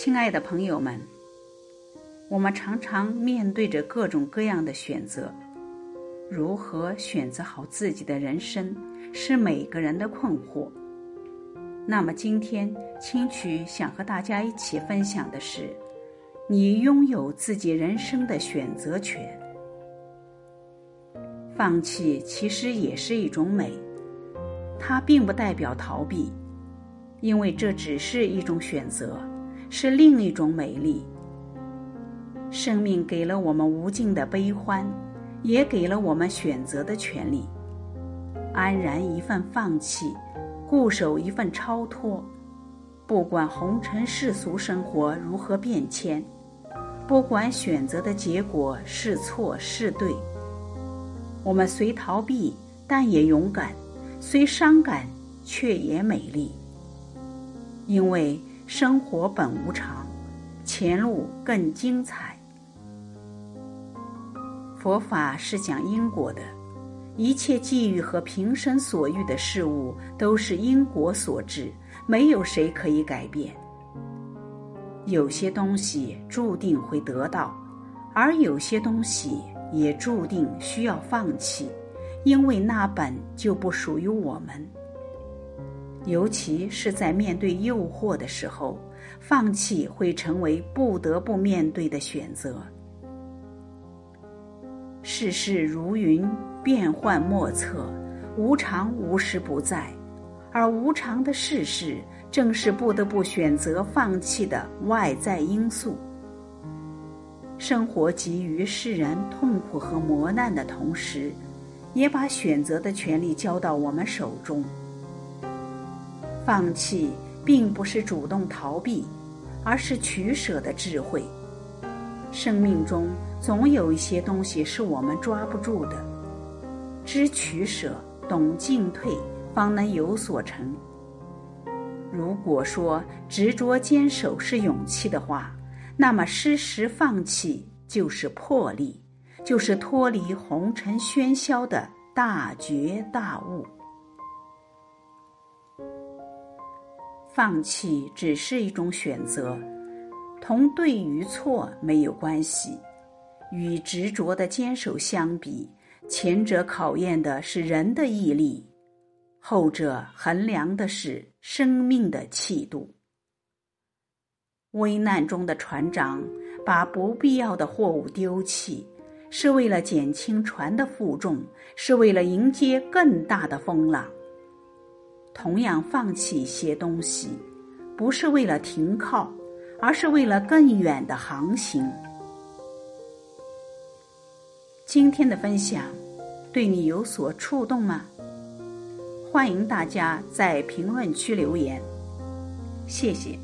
亲爱的朋友们，我们常常面对着各种各样的选择，如何选择好自己的人生，是每个人的困惑。那么今天，青曲想和大家一起分享的是：你拥有自己人生的选择权。放弃其实也是一种美，它并不代表逃避，因为这只是一种选择。是另一种美丽。生命给了我们无尽的悲欢，也给了我们选择的权利。安然一份放弃，固守一份超脱。不管红尘世俗生活如何变迁，不管选择的结果是错是对，我们虽逃避，但也勇敢；虽伤感，却也美丽。因为。生活本无常，前路更精彩。佛法是讲因果的，一切际遇和平生所遇的事物都是因果所致，没有谁可以改变。有些东西注定会得到，而有些东西也注定需要放弃，因为那本就不属于我们。尤其是在面对诱惑的时候，放弃会成为不得不面对的选择。世事如云，变幻莫测，无常无时不在，而无常的世事，正是不得不选择放弃的外在因素。生活给予世人痛苦和磨难的同时，也把选择的权利交到我们手中。放弃并不是主动逃避，而是取舍的智慧。生命中总有一些东西是我们抓不住的，知取舍，懂进退，方能有所成。如果说执着坚守是勇气的话，那么适时放弃就是魄力，就是脱离红尘喧嚣的大觉大悟。放弃只是一种选择，同对与错没有关系。与执着的坚守相比，前者考验的是人的毅力，后者衡量的是生命的气度。危难中的船长把不必要的货物丢弃，是为了减轻船的负重，是为了迎接更大的风浪。同样放弃一些东西，不是为了停靠，而是为了更远的航行。今天的分享对你有所触动吗？欢迎大家在评论区留言，谢谢。